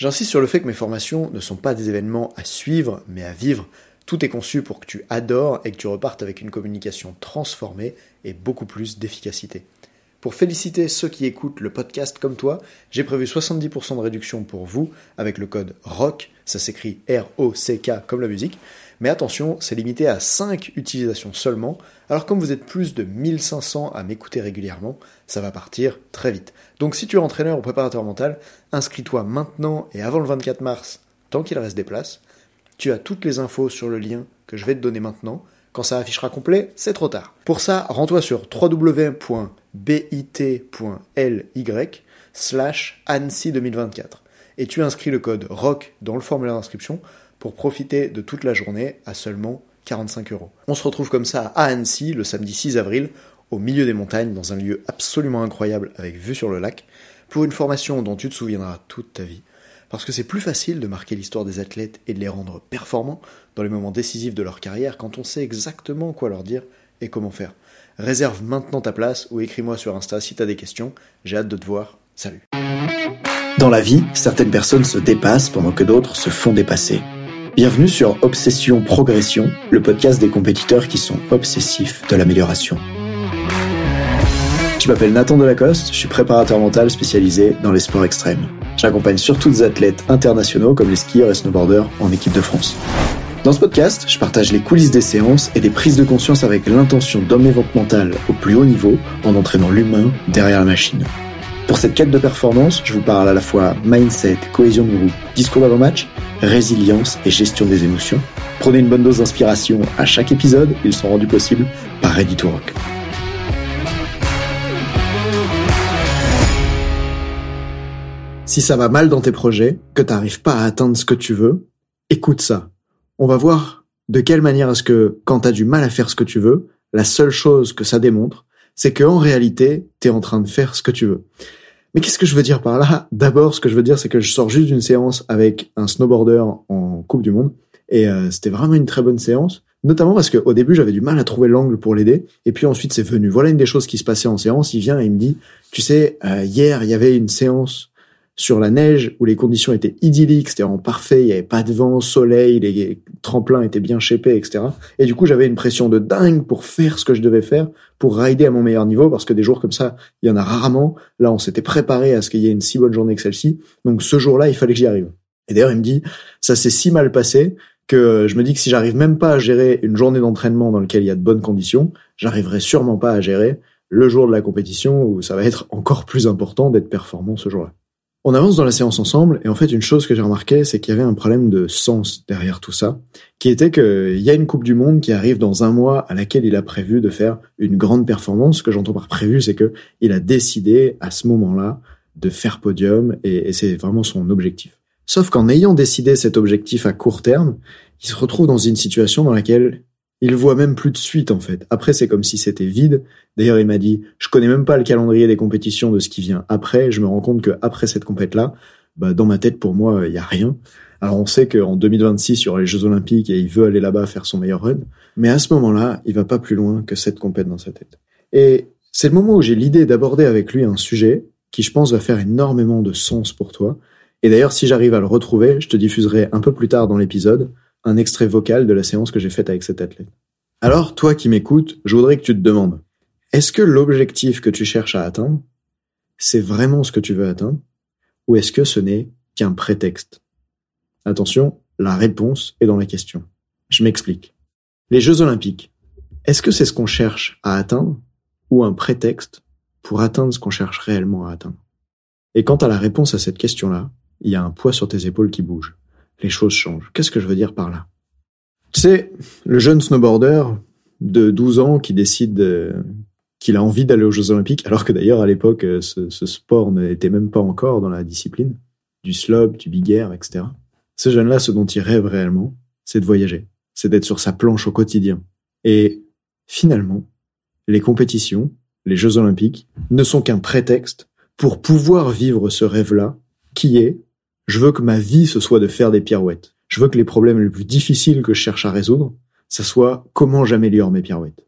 J'insiste sur le fait que mes formations ne sont pas des événements à suivre, mais à vivre. Tout est conçu pour que tu adores et que tu repartes avec une communication transformée et beaucoup plus d'efficacité. Pour féliciter ceux qui écoutent le podcast comme toi, j'ai prévu 70% de réduction pour vous avec le code ROCK, ça s'écrit R-O-C-K comme la musique, mais attention, c'est limité à 5 utilisations seulement, alors comme vous êtes plus de 1500 à m'écouter régulièrement, ça va partir très vite. Donc si tu es entraîneur ou préparateur mental, inscris-toi maintenant et avant le 24 mars, tant qu'il reste des places. Tu as toutes les infos sur le lien que je vais te donner maintenant. Quand ça affichera complet, c'est trop tard. Pour ça, rends-toi sur www.bit.ly slash ANSI 2024 et tu inscris le code ROC dans le formulaire d'inscription pour profiter de toute la journée à seulement 45 euros. On se retrouve comme ça à Annecy le samedi 6 avril, au milieu des montagnes, dans un lieu absolument incroyable avec vue sur le lac, pour une formation dont tu te souviendras toute ta vie. Parce que c'est plus facile de marquer l'histoire des athlètes et de les rendre performants dans les moments décisifs de leur carrière quand on sait exactement quoi leur dire et comment faire. Réserve maintenant ta place ou écris-moi sur Insta si t'as des questions. J'ai hâte de te voir. Salut. Dans la vie, certaines personnes se dépassent pendant que d'autres se font dépasser. Bienvenue sur Obsession Progression, le podcast des compétiteurs qui sont obsessifs de l'amélioration. Je m'appelle Nathan Delacoste, je suis préparateur mental spécialisé dans les sports extrêmes. J'accompagne surtout des athlètes internationaux comme les skieurs et snowboarders en équipe de France. Dans ce podcast, je partage les coulisses des séances et des prises de conscience avec l'intention votre mental au plus haut niveau en entraînant l'humain derrière la machine. Pour cette quête de performance, je vous parle à la fois mindset, cohésion de groupe, discours d'avant-match, résilience et gestion des émotions. Prenez une bonne dose d'inspiration à chaque épisode, ils sont rendus possibles par Ready to Rock. Si ça va mal dans tes projets, que tu n'arrives pas à atteindre ce que tu veux, écoute ça. On va voir de quelle manière est-ce que quand tu as du mal à faire ce que tu veux, la seule chose que ça démontre, c'est qu'en réalité, tu es en train de faire ce que tu veux. Mais qu'est-ce que je veux dire par là? D'abord, ce que je veux dire, c'est que je sors juste d'une séance avec un snowboarder en Coupe du Monde, et euh, c'était vraiment une très bonne séance. Notamment parce qu'au début, j'avais du mal à trouver l'angle pour l'aider. Et puis ensuite, c'est venu. Voilà une des choses qui se passait en séance. Il vient et il me dit, tu sais, euh, hier, il y avait une séance sur la neige où les conditions étaient idylliques, c'était en parfait, il n'y avait pas de vent, soleil, les tremplins étaient bien shapés, etc. Et du coup, j'avais une pression de dingue pour faire ce que je devais faire, pour rider à mon meilleur niveau, parce que des jours comme ça, il y en a rarement. Là, on s'était préparé à ce qu'il y ait une si bonne journée que celle-ci. Donc ce jour-là, il fallait que j'y arrive. Et d'ailleurs, il me dit, ça s'est si mal passé que je me dis que si j'arrive même pas à gérer une journée d'entraînement dans laquelle il y a de bonnes conditions, j'arriverai sûrement pas à gérer le jour de la compétition où ça va être encore plus important d'être performant ce jour-là. On avance dans la séance ensemble, et en fait, une chose que j'ai remarqué, c'est qu'il y avait un problème de sens derrière tout ça, qui était qu'il y a une Coupe du Monde qui arrive dans un mois à laquelle il a prévu de faire une grande performance. Ce que j'entends par prévu, c'est que il a décidé à ce moment-là de faire podium, et, et c'est vraiment son objectif. Sauf qu'en ayant décidé cet objectif à court terme, il se retrouve dans une situation dans laquelle il voit même plus de suite en fait. Après, c'est comme si c'était vide. D'ailleurs, il m'a dit, je connais même pas le calendrier des compétitions de ce qui vient après. Je me rends compte que après cette compète là, bah, dans ma tête, pour moi, il y a rien. Alors, on sait qu'en 2026, il y aura les Jeux Olympiques et il veut aller là-bas faire son meilleur run. Mais à ce moment-là, il va pas plus loin que cette compète dans sa tête. Et c'est le moment où j'ai l'idée d'aborder avec lui un sujet qui, je pense, va faire énormément de sens pour toi. Et d'ailleurs, si j'arrive à le retrouver, je te diffuserai un peu plus tard dans l'épisode un extrait vocal de la séance que j'ai faite avec cet athlète. Alors, toi qui m'écoutes, je voudrais que tu te demandes, est-ce que l'objectif que tu cherches à atteindre, c'est vraiment ce que tu veux atteindre, ou est-ce que ce n'est qu'un prétexte? Attention, la réponse est dans la question. Je m'explique. Les Jeux olympiques, est-ce que c'est ce qu'on cherche à atteindre, ou un prétexte pour atteindre ce qu'on cherche réellement à atteindre? Et quant à la réponse à cette question-là, il y a un poids sur tes épaules qui bouge les choses changent. Qu'est-ce que je veux dire par là? Sais, le jeune snowboarder de 12 ans qui décide qu'il a envie d'aller aux Jeux Olympiques, alors que d'ailleurs à l'époque ce, sport n'était même pas encore dans la discipline. du slope, du big air, etc. Ces jeunes-là, ce dont ils rêvent réellement, c'est de voyager, c'est d'être sur sa planche au quotidien. Et finalement, les compétitions, les Jeux olympiques, ne sont qu'un prétexte pour pouvoir vivre ce rêve-là, qui est, je veux que ma vie, ce soit de faire des pirouettes. Je veux que les problèmes les plus difficiles que je cherche à résoudre, ça soit comment j'améliore mes pirouettes.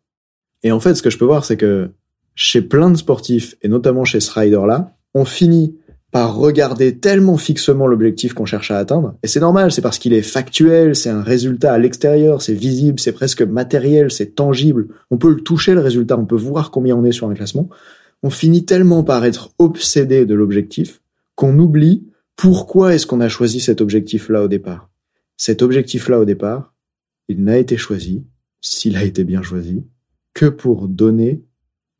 Et en fait, ce que je peux voir, c'est que chez plein de sportifs, et notamment chez ce rider-là, on finit par regarder tellement fixement l'objectif qu'on cherche à atteindre. Et c'est normal, c'est parce qu'il est factuel, c'est un résultat à l'extérieur, c'est visible, c'est presque matériel, c'est tangible. On peut le toucher, le résultat, on peut voir combien on est sur un classement. On finit tellement par être obsédé de l'objectif qu'on oublie pourquoi est-ce qu'on a choisi cet objectif-là au départ? Cet objectif-là au départ, il n'a été choisi, s'il a été bien choisi, que pour donner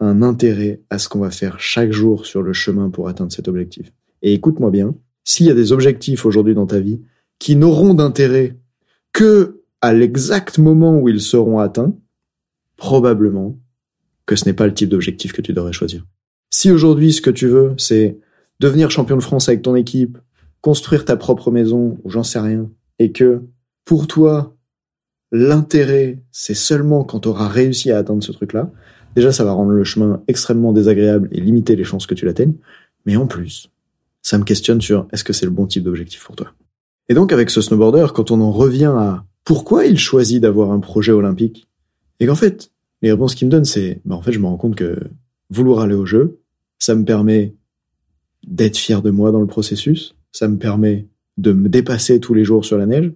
un intérêt à ce qu'on va faire chaque jour sur le chemin pour atteindre cet objectif. Et écoute-moi bien, s'il y a des objectifs aujourd'hui dans ta vie qui n'auront d'intérêt que à l'exact moment où ils seront atteints, probablement que ce n'est pas le type d'objectif que tu devrais choisir. Si aujourd'hui ce que tu veux, c'est devenir champion de France avec ton équipe, construire ta propre maison, ou j'en sais rien, et que pour toi, l'intérêt, c'est seulement quand tu auras réussi à atteindre ce truc-là, déjà ça va rendre le chemin extrêmement désagréable et limiter les chances que tu l'atteignes, mais en plus, ça me questionne sur est-ce que c'est le bon type d'objectif pour toi. Et donc avec ce snowboarder, quand on en revient à pourquoi il choisit d'avoir un projet olympique, et qu'en fait, les réponses qu'il me donne, c'est, bah en fait, je me rends compte que vouloir aller au jeu, ça me permet d'être fier de moi dans le processus, ça me permet de me dépasser tous les jours sur la neige,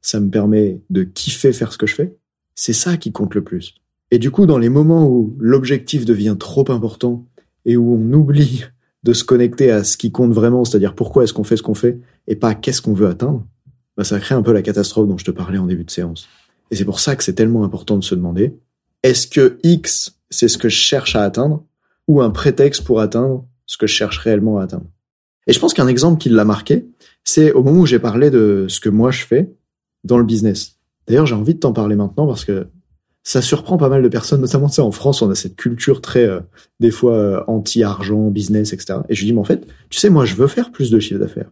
ça me permet de kiffer faire ce que je fais. C'est ça qui compte le plus. Et du coup, dans les moments où l'objectif devient trop important et où on oublie de se connecter à ce qui compte vraiment, c'est-à-dire pourquoi est-ce qu'on fait ce qu'on fait et pas qu'est-ce qu'on veut atteindre, bah ça crée un peu la catastrophe dont je te parlais en début de séance. Et c'est pour ça que c'est tellement important de se demander, est-ce que X, c'est ce que je cherche à atteindre ou un prétexte pour atteindre ce que je cherche réellement à atteindre Et je pense qu'un exemple qui l'a marqué, c'est au moment où j'ai parlé de ce que moi je fais dans le business. D'ailleurs, j'ai envie de t'en parler maintenant parce que ça surprend pas mal de personnes, notamment ça en France, on a cette culture très euh, des fois euh, anti-argent, business, etc. Et je lui dis mais en fait, tu sais moi je veux faire plus de chiffre d'affaires,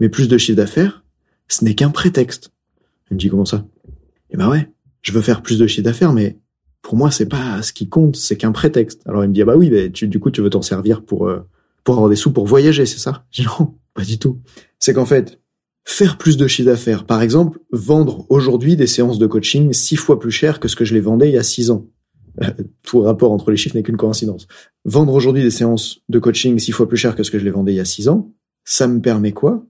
mais plus de chiffre d'affaires, ce n'est qu'un prétexte. Il me dit comment ça? Eh ben ouais, je veux faire plus de chiffre d'affaires, mais pour moi c'est pas ce qui compte, c'est qu'un prétexte. Alors il me dit ah bah oui, mais tu, du coup tu veux t'en servir pour euh, pour avoir des sous pour voyager, c'est ça? Non, pas du tout. C'est qu'en fait faire plus de chiffre d'affaires. Par exemple, vendre aujourd'hui des séances de coaching six fois plus cher que ce que je les vendais il y a six ans. Euh, tout rapport entre les chiffres n'est qu'une coïncidence. Vendre aujourd'hui des séances de coaching six fois plus cher que ce que je les vendais il y a six ans, ça me permet quoi?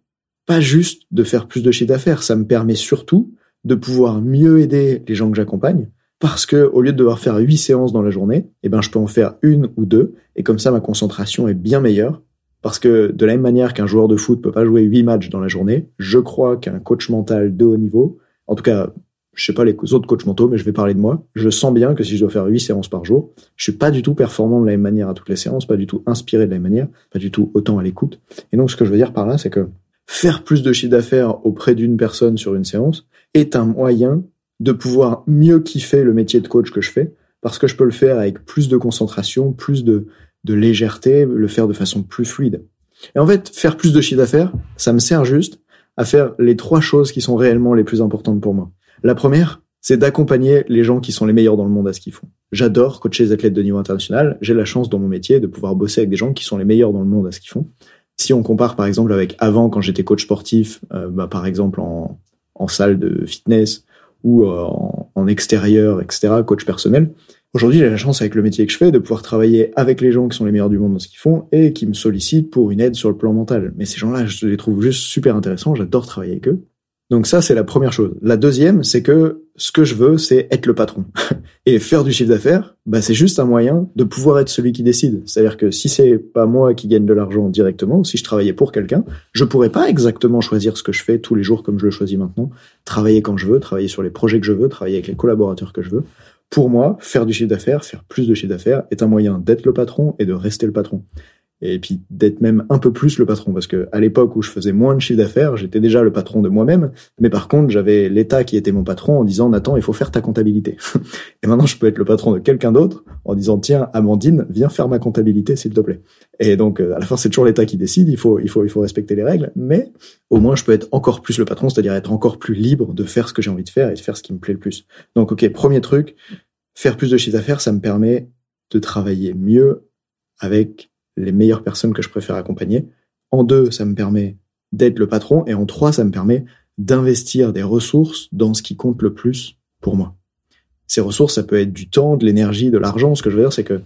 Pas juste de faire plus de chiffre d'affaires, ça me permet surtout de pouvoir mieux aider les gens que j'accompagne, parce que au lieu de devoir faire huit séances dans la journée, eh ben je peux en faire une ou deux, et comme ça ma concentration est bien meilleure, parce que de la même manière qu'un joueur de foot peut pas jouer 8 matchs dans la journée, je crois qu'un coach mental de haut niveau, en tout cas, je sais pas les autres coachs mentaux, mais je vais parler de moi, je sens bien que si je dois faire 8 séances par jour, je suis pas du tout performant de la même manière à toutes les séances, pas du tout inspiré de la même manière, pas du tout autant à l'écoute. Et donc ce que je veux dire par là, c'est que faire plus de chiffre d'affaires auprès d'une personne sur une séance est un moyen de pouvoir mieux kiffer le métier de coach que je fais, parce que je peux le faire avec plus de concentration, plus de, de légèreté, le faire de façon plus fluide. Et en fait, faire plus de chiffre d'affaires, ça me sert juste à faire les trois choses qui sont réellement les plus importantes pour moi. La première, c'est d'accompagner les gens qui sont les meilleurs dans le monde à ce qu'ils font. J'adore coacher les athlètes de niveau international. J'ai la chance dans mon métier de pouvoir bosser avec des gens qui sont les meilleurs dans le monde à ce qu'ils font. Si on compare par exemple avec avant quand j'étais coach sportif, euh, bah, par exemple en, en salle de fitness ou euh, en, en extérieur, etc., coach personnel, Aujourd'hui, j'ai la chance avec le métier que je fais de pouvoir travailler avec les gens qui sont les meilleurs du monde dans ce qu'ils font et qui me sollicitent pour une aide sur le plan mental. Mais ces gens-là, je les trouve juste super intéressants, j'adore travailler avec eux. Donc ça, c'est la première chose. La deuxième, c'est que ce que je veux, c'est être le patron. Et faire du chiffre d'affaires, bah, c'est juste un moyen de pouvoir être celui qui décide. C'est-à-dire que si c'est pas moi qui gagne de l'argent directement, si je travaillais pour quelqu'un, je pourrais pas exactement choisir ce que je fais tous les jours comme je le choisis maintenant, travailler quand je veux, travailler sur les projets que je veux, travailler avec les collaborateurs que je veux. Pour moi, faire du chiffre d'affaires, faire plus de chiffre d'affaires est un moyen d'être le patron et de rester le patron. Et puis d'être même un peu plus le patron parce que à l'époque où je faisais moins de chiffre d'affaires, j'étais déjà le patron de moi-même, mais par contre, j'avais l'État qui était mon patron en disant Nathan, il faut faire ta comptabilité. et maintenant, je peux être le patron de quelqu'un d'autre en disant tiens, Amandine, viens faire ma comptabilité s'il te plaît. Et donc euh, à la fin, c'est toujours l'État qui décide, il faut il faut il faut respecter les règles, mais au moins je peux être encore plus le patron, c'est-à-dire être encore plus libre de faire ce que j'ai envie de faire et de faire ce qui me plaît le plus. Donc OK, premier truc, faire plus de chiffre d'affaires, ça me permet de travailler mieux avec les meilleures personnes que je préfère accompagner. En deux, ça me permet d'être le patron. Et en trois, ça me permet d'investir des ressources dans ce qui compte le plus pour moi. Ces ressources, ça peut être du temps, de l'énergie, de l'argent. Ce que je veux dire, c'est que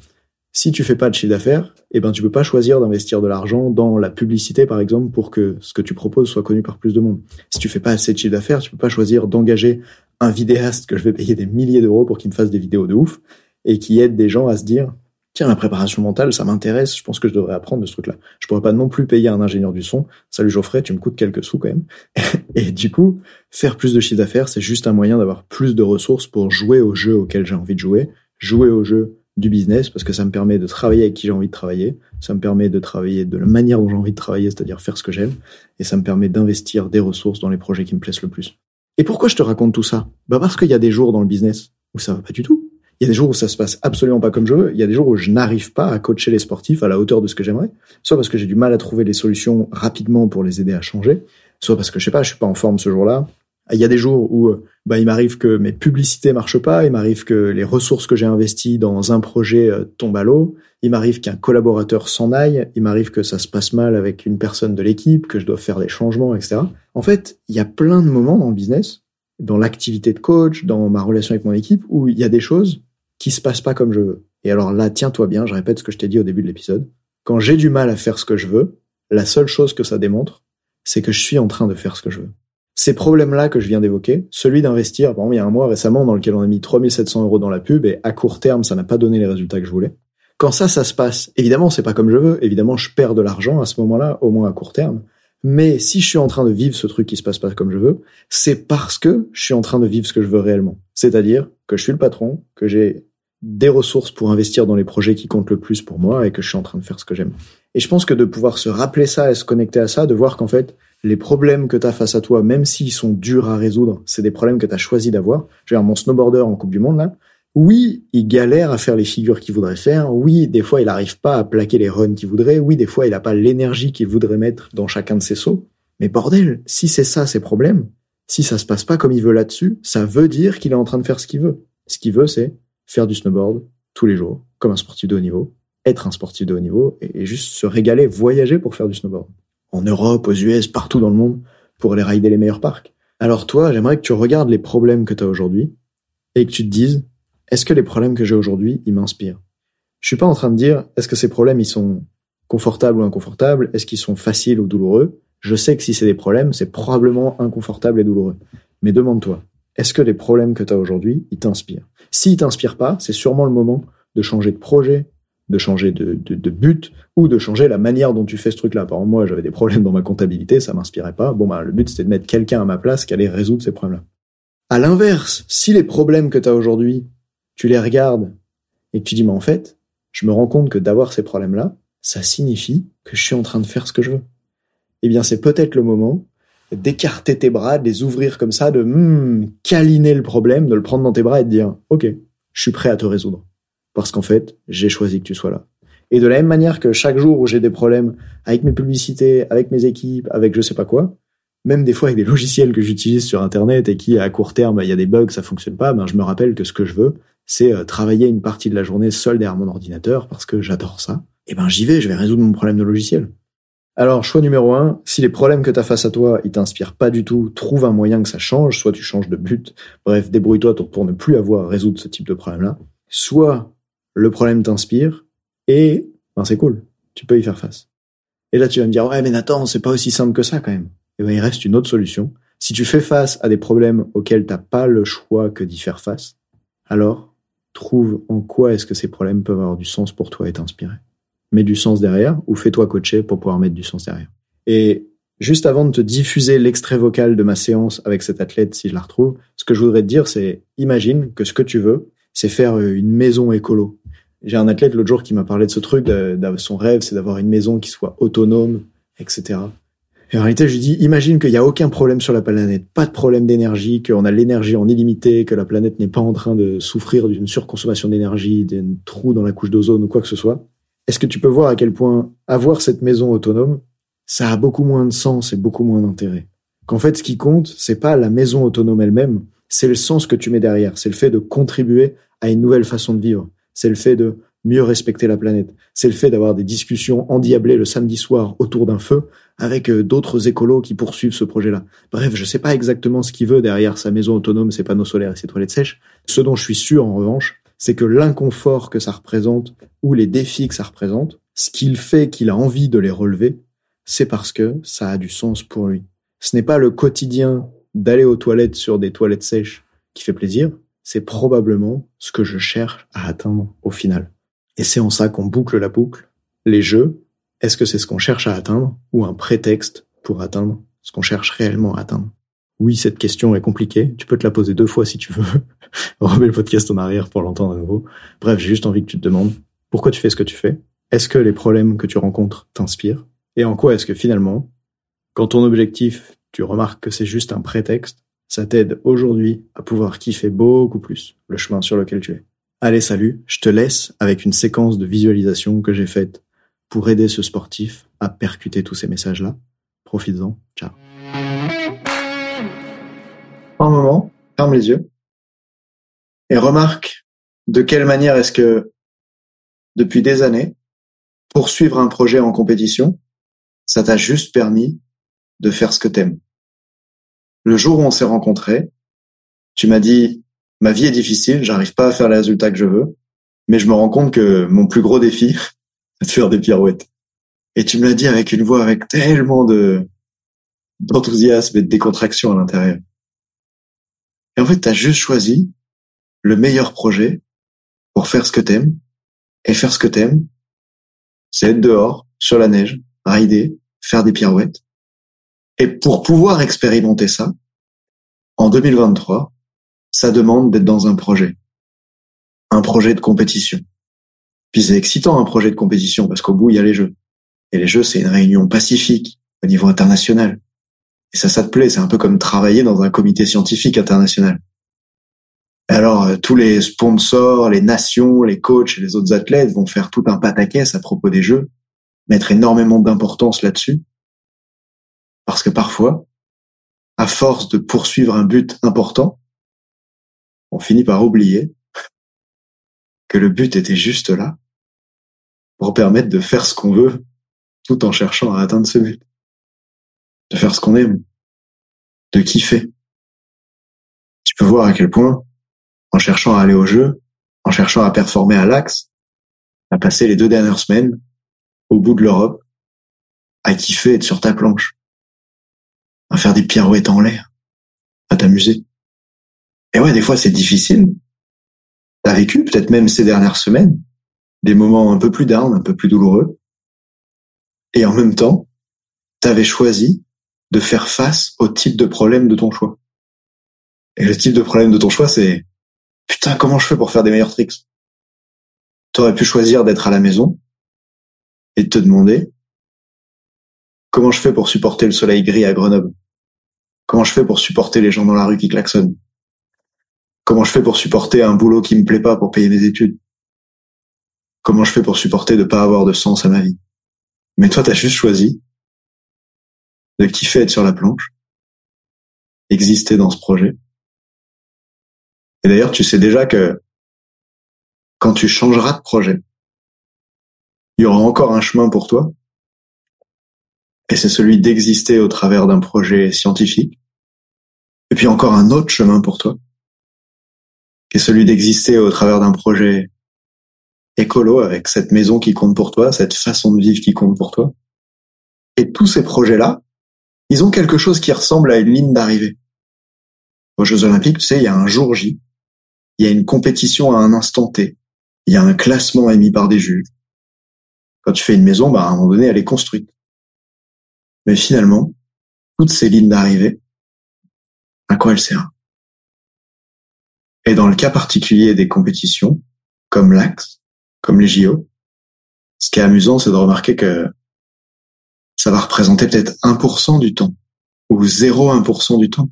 si tu fais pas de chiffre d'affaires, eh ben, tu peux pas choisir d'investir de l'argent dans la publicité, par exemple, pour que ce que tu proposes soit connu par plus de monde. Si tu fais pas assez de chiffre d'affaires, tu peux pas choisir d'engager un vidéaste que je vais payer des milliers d'euros pour qu'il me fasse des vidéos de ouf et qui aide des gens à se dire, tiens, la préparation mentale, ça m'intéresse, je pense que je devrais apprendre de ce truc-là. Je pourrais pas non plus payer un ingénieur du son. Salut Geoffrey, tu me coûtes quelques sous quand même. Et du coup, faire plus de chiffre d'affaires, c'est juste un moyen d'avoir plus de ressources pour jouer au jeu auquel j'ai envie de jouer, jouer au jeu du business, parce que ça me permet de travailler avec qui j'ai envie de travailler, ça me permet de travailler de la manière dont j'ai envie de travailler, c'est-à-dire faire ce que j'aime, et ça me permet d'investir des ressources dans les projets qui me plaisent le plus. Et pourquoi je te raconte tout ça? Bah parce qu'il y a des jours dans le business où ça va pas du tout il y a des jours où ça se passe absolument pas comme je veux. Il y a des jours où je n'arrive pas à coacher les sportifs à la hauteur de ce que j'aimerais. Soit parce que j'ai du mal à trouver les solutions rapidement pour les aider à changer. Soit parce que je sais pas, je suis pas en forme ce jour-là. Il y a des jours où bah, il m'arrive que mes publicités marchent pas, il m'arrive que les ressources que j'ai investies dans un projet euh, tombent à l'eau, il m'arrive qu'un collaborateur s'en aille, il m'arrive que ça se passe mal avec une personne de l'équipe, que je dois faire des changements, etc. En fait, il y a plein de moments dans le business, dans l'activité de coach, dans ma relation avec mon équipe, où il y a des choses qui se passe pas comme je veux. Et alors là, tiens-toi bien, je répète ce que je t'ai dit au début de l'épisode. Quand j'ai du mal à faire ce que je veux, la seule chose que ça démontre, c'est que je suis en train de faire ce que je veux. Ces problèmes-là que je viens d'évoquer, celui d'investir, par exemple, il y a un mois récemment dans lequel on a mis 3700 euros dans la pub et à court terme, ça n'a pas donné les résultats que je voulais. Quand ça, ça se passe, évidemment, c'est pas comme je veux. Évidemment, je perds de l'argent à ce moment-là, au moins à court terme. Mais si je suis en train de vivre ce truc qui se passe pas comme je veux, c'est parce que je suis en train de vivre ce que je veux réellement. C'est-à-dire que je suis le patron, que j'ai des ressources pour investir dans les projets qui comptent le plus pour moi et que je suis en train de faire ce que j'aime. Et je pense que de pouvoir se rappeler ça et se connecter à ça, de voir qu'en fait, les problèmes que tu as face à toi, même s'ils sont durs à résoudre, c'est des problèmes que tu as choisi d'avoir. Je veux dire, mon snowboarder en Coupe du Monde, là, oui, il galère à faire les figures qu'il voudrait faire. Oui, des fois, il n'arrive pas à plaquer les runs qu'il voudrait. Oui, des fois, il n'a pas l'énergie qu'il voudrait mettre dans chacun de ses sauts. Mais bordel, si c'est ça ses problèmes, si ça se passe pas comme il veut là-dessus, ça veut dire qu'il est en train de faire ce qu'il veut. Ce qu'il veut, c'est faire du snowboard tous les jours, comme un sportif de haut niveau, être un sportif de haut niveau et, juste se régaler, voyager pour faire du snowboard. En Europe, aux US, partout dans le monde, pour aller rider les meilleurs parcs. Alors toi, j'aimerais que tu regardes les problèmes que tu as aujourd'hui et que tu te dises, est-ce que les problèmes que j'ai aujourd'hui, ils m'inspirent? Je suis pas en train de dire, est-ce que ces problèmes, ils sont confortables ou inconfortables? Est-ce qu'ils sont faciles ou douloureux? Je sais que si c'est des problèmes, c'est probablement inconfortable et douloureux. Mais demande-toi, est-ce que les problèmes que tu as aujourd'hui, ils t'inspirent? S'ils t'inspirent pas, c'est sûrement le moment de changer de projet, de changer de, de, but ou de changer la manière dont tu fais ce truc-là. Par exemple, moi, j'avais des problèmes dans ma comptabilité, ça m'inspirait pas. Bon, bah, le but, c'était de mettre quelqu'un à ma place qui allait résoudre ces problèmes-là. À l'inverse, si les problèmes que tu as aujourd'hui, tu les regardes et que tu dis, mais en fait, je me rends compte que d'avoir ces problèmes-là, ça signifie que je suis en train de faire ce que je veux. Eh bien, c'est peut-être le moment d'écarter tes bras, de les ouvrir comme ça, de hmm, câliner le problème, de le prendre dans tes bras et de dire OK, je suis prêt à te résoudre. Parce qu'en fait, j'ai choisi que tu sois là. Et de la même manière que chaque jour où j'ai des problèmes avec mes publicités, avec mes équipes, avec je sais pas quoi, même des fois avec des logiciels que j'utilise sur Internet et qui, à court terme, il y a des bugs, ça fonctionne pas, ben, je me rappelle que ce que je veux, c'est euh, travailler une partie de la journée seul derrière mon ordinateur parce que j'adore ça. Et ben, j'y vais, je vais résoudre mon problème de logiciel. Alors, choix numéro un, si les problèmes que tu as face à toi, ils t'inspirent pas du tout, trouve un moyen que ça change, soit tu changes de but, bref, débrouille-toi pour ne plus avoir à résoudre ce type de problème-là. Soit le problème t'inspire, et ben c'est cool, tu peux y faire face. Et là, tu vas me dire, ouais, mais Nathan, c'est pas aussi simple que ça quand même. Et ben, il reste une autre solution. Si tu fais face à des problèmes auxquels t'as pas le choix que d'y faire face, alors trouve en quoi est-ce que ces problèmes peuvent avoir du sens pour toi et t'inspirer mets du sens derrière ou fais-toi coacher pour pouvoir mettre du sens derrière. Et juste avant de te diffuser l'extrait vocal de ma séance avec cet athlète, si je la retrouve, ce que je voudrais te dire, c'est imagine que ce que tu veux, c'est faire une maison écolo. J'ai un athlète l'autre jour qui m'a parlé de ce truc, de, de son rêve, c'est d'avoir une maison qui soit autonome, etc. Et en réalité, je lui dis, imagine qu'il n'y a aucun problème sur la planète, pas de problème d'énergie, qu'on a l'énergie en illimité, que la planète n'est pas en train de souffrir d'une surconsommation d'énergie, d'un trou dans la couche d'ozone ou quoi que ce soit. Est-ce que tu peux voir à quel point avoir cette maison autonome, ça a beaucoup moins de sens et beaucoup moins d'intérêt? Qu'en fait, ce qui compte, c'est pas la maison autonome elle-même, c'est le sens que tu mets derrière, c'est le fait de contribuer à une nouvelle façon de vivre, c'est le fait de mieux respecter la planète. C'est le fait d'avoir des discussions endiablées le samedi soir autour d'un feu avec euh, d'autres écolos qui poursuivent ce projet-là. Bref, je sais pas exactement ce qu'il veut derrière sa maison autonome, ses panneaux solaires et ses toilettes sèches. Ce dont je suis sûr, en revanche, c'est que l'inconfort que ça représente ou les défis que ça représente, ce qu'il fait qu'il a envie de les relever, c'est parce que ça a du sens pour lui. Ce n'est pas le quotidien d'aller aux toilettes sur des toilettes sèches qui fait plaisir, c'est probablement ce que je cherche à atteindre au final. Et c'est en ça qu'on boucle la boucle. Les jeux, est-ce que c'est ce qu'on cherche à atteindre ou un prétexte pour atteindre ce qu'on cherche réellement à atteindre? Oui, cette question est compliquée. Tu peux te la poser deux fois si tu veux. Remets le podcast en arrière pour l'entendre à nouveau. Bref, j'ai juste envie que tu te demandes pourquoi tu fais ce que tu fais? Est-ce que les problèmes que tu rencontres t'inspirent? Et en quoi est-ce que finalement, quand ton objectif, tu remarques que c'est juste un prétexte, ça t'aide aujourd'hui à pouvoir kiffer beaucoup plus le chemin sur lequel tu es? Allez, salut, je te laisse avec une séquence de visualisation que j'ai faite pour aider ce sportif à percuter tous ces messages-là. Profites-en. Ciao. Un moment, ferme les yeux et remarque de quelle manière est-ce que, depuis des années, poursuivre un projet en compétition, ça t'a juste permis de faire ce que t'aimes. Le jour où on s'est rencontrés, tu m'as dit, ma vie est difficile, j'arrive pas à faire les résultats que je veux, mais je me rends compte que mon plus gros défi, c'est de faire des pirouettes. Et tu me l'as dit avec une voix avec tellement de d'enthousiasme et de décontraction à l'intérieur. Et en fait, tu as juste choisi le meilleur projet pour faire ce que t'aimes. Et faire ce que t'aimes, c'est être dehors, sur la neige, rider, faire des pirouettes. Et pour pouvoir expérimenter ça, en 2023, ça demande d'être dans un projet. Un projet de compétition. Puis c'est excitant un projet de compétition parce qu'au bout il y a les jeux. Et les jeux c'est une réunion pacifique au niveau international. Et ça, ça te plaît. C'est un peu comme travailler dans un comité scientifique international. Alors euh, tous les sponsors, les nations, les coachs et les autres athlètes vont faire tout un pataquès à propos des jeux, mettre énormément d'importance là-dessus. Parce que parfois, à force de poursuivre un but important, on finit par oublier que le but était juste là pour permettre de faire ce qu'on veut tout en cherchant à atteindre ce but. De faire ce qu'on aime, de kiffer. Tu peux voir à quel point, en cherchant à aller au jeu, en cherchant à performer à l'axe, à passer les deux dernières semaines au bout de l'Europe, à kiffer être sur ta planche, à faire des pirouettes en l'air, à t'amuser. Et ouais, des fois c'est difficile. T'as vécu peut-être même ces dernières semaines des moments un peu plus down, un peu plus douloureux. Et en même temps, t'avais choisi de faire face au type de problème de ton choix. Et le type de problème de ton choix, c'est putain, comment je fais pour faire des meilleurs tricks? T'aurais pu choisir d'être à la maison et de te demander comment je fais pour supporter le soleil gris à Grenoble? Comment je fais pour supporter les gens dans la rue qui klaxonnent? Comment je fais pour supporter un boulot qui me plaît pas pour payer mes études? Comment je fais pour supporter de pas avoir de sens à ma vie? Mais toi, tu as juste choisi de kiffer être sur la planche, exister dans ce projet. Et d'ailleurs, tu sais déjà que quand tu changeras de projet, il y aura encore un chemin pour toi. Et c'est celui d'exister au travers d'un projet scientifique. Et puis encore un autre chemin pour toi, qui est celui d'exister au travers d'un projet écolo avec cette maison qui compte pour toi, cette façon de vivre qui compte pour toi. Et tous ces projets-là, ils ont quelque chose qui ressemble à une ligne d'arrivée. Aux Jeux Olympiques, tu sais, il y a un jour J, il y a une compétition à un instant T, il y a un classement émis par des juges. Quand tu fais une maison, bah, à un moment donné, elle est construite. Mais finalement, toutes ces lignes d'arrivée, à quoi elles servent? Et dans le cas particulier des compétitions, comme l'axe, comme les JO, ce qui est amusant, c'est de remarquer que ça va représenter peut-être 1% du temps ou 0,1% du temps.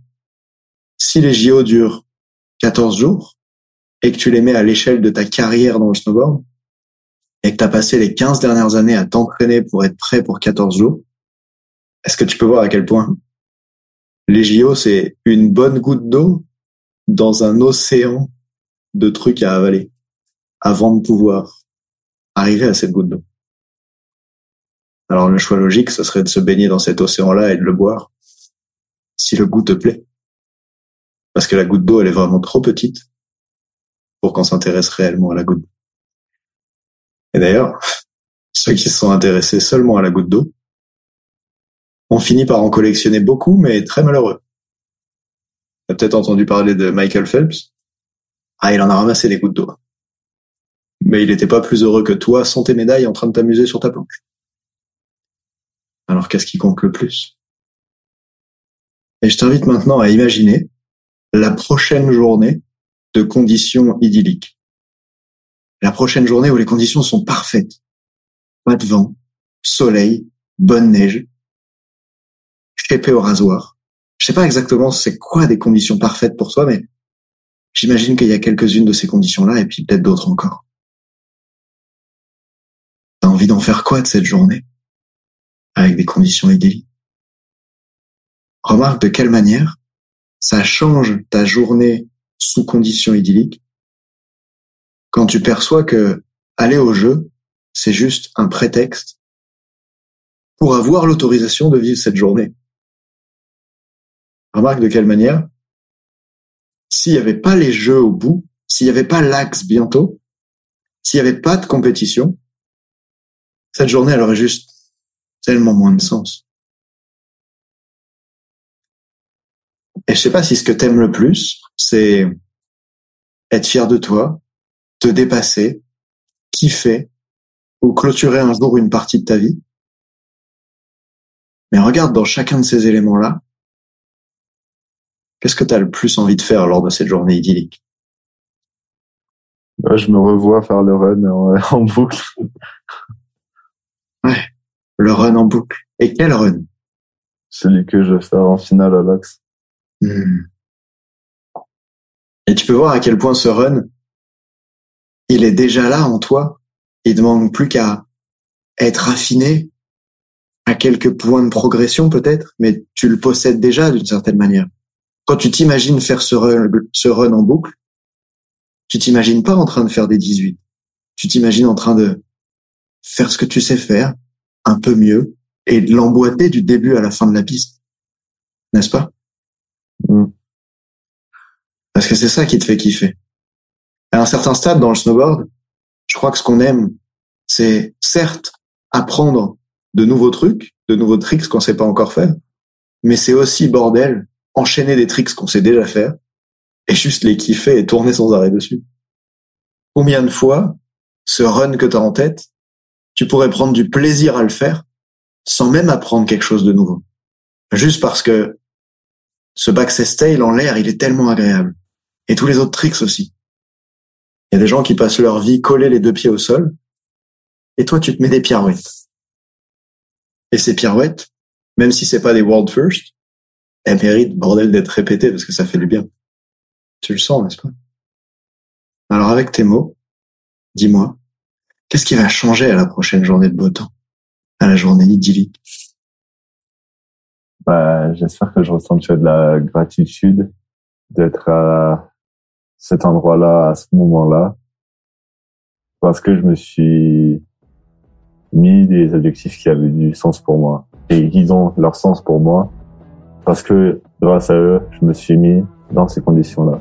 Si les JO durent 14 jours et que tu les mets à l'échelle de ta carrière dans le snowboard et que tu as passé les 15 dernières années à t'entraîner pour être prêt pour 14 jours, est-ce que tu peux voir à quel point les JO, c'est une bonne goutte d'eau dans un océan de trucs à avaler avant de pouvoir arriver à cette goutte d'eau? Alors le choix logique, ce serait de se baigner dans cet océan-là et de le boire, si le goût te plaît. Parce que la goutte d'eau, elle est vraiment trop petite pour qu'on s'intéresse réellement à la goutte. Et d'ailleurs, ceux qui se sont intéressés seulement à la goutte d'eau ont fini par en collectionner beaucoup, mais très malheureux. Tu as peut-être entendu parler de Michael Phelps. Ah, il en a ramassé des gouttes d'eau. Mais il n'était pas plus heureux que toi sans tes médailles en train de t'amuser sur ta planche. Alors qu'est-ce qui compte le plus? Et je t'invite maintenant à imaginer la prochaine journée de conditions idylliques. La prochaine journée où les conditions sont parfaites. Pas de vent, soleil, bonne neige, crêpé au rasoir. Je sais pas exactement c'est quoi des conditions parfaites pour toi, mais j'imagine qu'il y a quelques-unes de ces conditions-là et puis peut-être d'autres encore. T'as envie d'en faire quoi de cette journée? Avec des conditions idylliques Remarque de quelle manière ça change ta journée sous conditions idylliques quand tu perçois que aller au jeu, c'est juste un prétexte pour avoir l'autorisation de vivre cette journée. Remarque de quelle manière S'il n'y avait pas les jeux au bout, s'il n'y avait pas l'axe bientôt, s'il n'y avait pas de compétition, cette journée, elle aurait juste tellement moins de sens. Et je sais pas si ce que t'aimes le plus, c'est être fier de toi, te dépasser, kiffer, ou clôturer un jour une partie de ta vie. Mais regarde dans chacun de ces éléments-là, Qu'est-ce que tu as le plus envie de faire lors de cette journée idyllique? Je me revois faire le run en, boucle. Ouais, le run en boucle. Et quel run? Celui que je vais faire en finale à l'Axe. Hmm. Et tu peux voir à quel point ce run, il est déjà là en toi. Il ne manque plus qu'à être affiné à quelques points de progression peut-être, mais tu le possèdes déjà d'une certaine manière. Quand tu t'imagines faire ce run, ce run en boucle, tu t'imagines pas en train de faire des 18. Tu t'imagines en train de faire ce que tu sais faire, un peu mieux, et de l'emboîter du début à la fin de la piste. N'est-ce pas? Mm. Parce que c'est ça qui te fait kiffer. À un certain stade dans le snowboard, je crois que ce qu'on aime, c'est certes apprendre de nouveaux trucs, de nouveaux tricks qu'on sait pas encore faire, mais c'est aussi bordel enchaîner des tricks qu'on sait déjà faire et juste les kiffer et tourner sans arrêt dessus. Combien de fois, ce run que tu as en tête, tu pourrais prendre du plaisir à le faire sans même apprendre quelque chose de nouveau. Juste parce que ce backstage tail en l'air, il est tellement agréable. Et tous les autres tricks aussi. Il y a des gens qui passent leur vie collés les deux pieds au sol, et toi tu te mets des pirouettes. Et ces pirouettes, même si c'est pas des world first, elle mérite, bordel, d'être répétée parce que ça fait du bien. Tu le sens, n'est-ce pas? Alors avec tes mots, dis-moi, qu'est-ce qui va changer à la prochaine journée de beau temps? À la journée idyllique? Bah, J'espère que je ressentirai de la gratitude d'être à cet endroit-là, à ce moment-là, parce que je me suis mis des objectifs qui avaient du sens pour moi. Et qui ont leur sens pour moi. Parce que grâce à eux, je me suis mis dans ces conditions-là.